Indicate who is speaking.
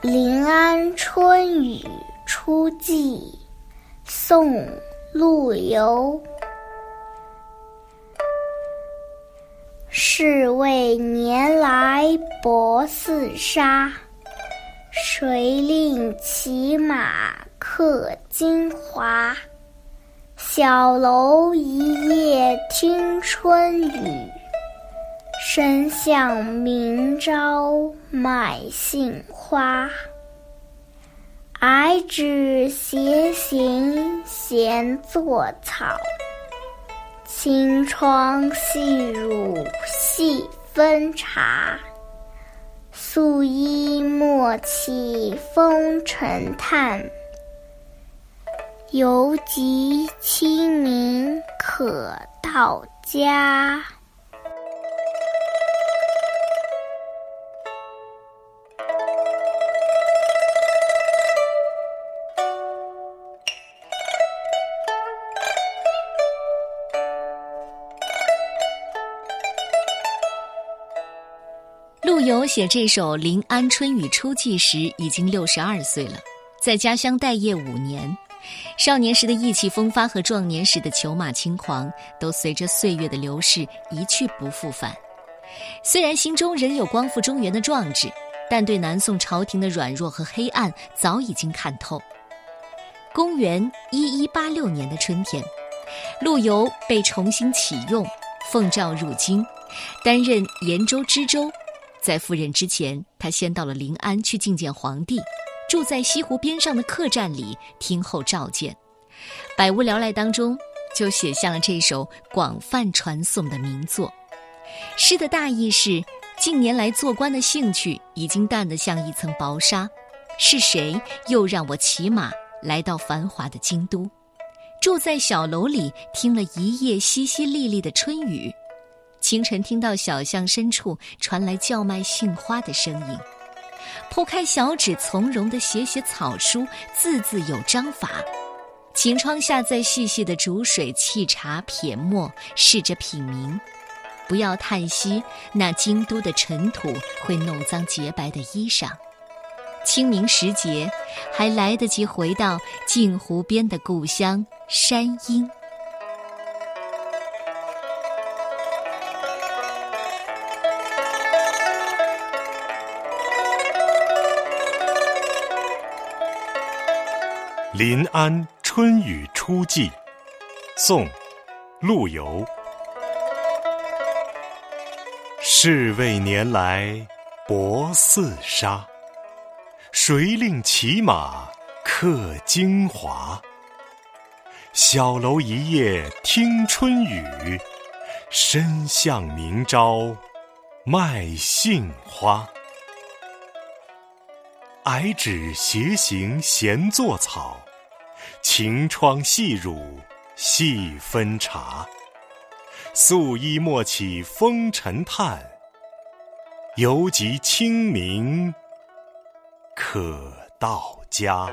Speaker 1: 临安春雨初霁，宋·陆游。是为年来薄似纱，谁令骑马客京华？小楼一夜听春雨。深巷明朝卖杏花，矮纸斜行闲作草。晴窗细乳细分茶，素衣莫起风尘叹。犹及清明可到家。
Speaker 2: 陆游写这首《临安春雨初霁》时已经六十二岁了，在家乡待业五年，少年时的意气风发和壮年时的裘马轻狂，都随着岁月的流逝一去不复返。虽然心中仍有光复中原的壮志，但对南宋朝廷的软弱和黑暗早已经看透。公元一一八六年的春天，陆游被重新启用，奉诏入京，担任延州知州。在赴任之前，他先到了临安去觐见皇帝，住在西湖边上的客栈里听候召见。百无聊赖当中，就写下了这首广泛传颂的名作。诗的大意是：近年来做官的兴趣已经淡得像一层薄纱，是谁又让我骑马来到繁华的京都，住在小楼里听了一夜淅淅沥沥的春雨？清晨听到小巷深处传来叫卖杏花的声音，铺开小纸，从容地写写草书，字字有章法。晴窗下，再细细的煮水沏茶撇墨，试着品茗，不要叹息那京都的尘土会弄脏洁白的衣裳。清明时节，还来得及回到镜湖边的故乡山阴。
Speaker 3: 临安春雨初霁，宋·陆游。是为年来薄似纱，谁令骑马客京华？小楼一夜听春雨，深巷明朝卖杏花。矮纸斜行闲作草。晴窗细乳细分茶，素衣莫起风尘叹。犹及清明可到家。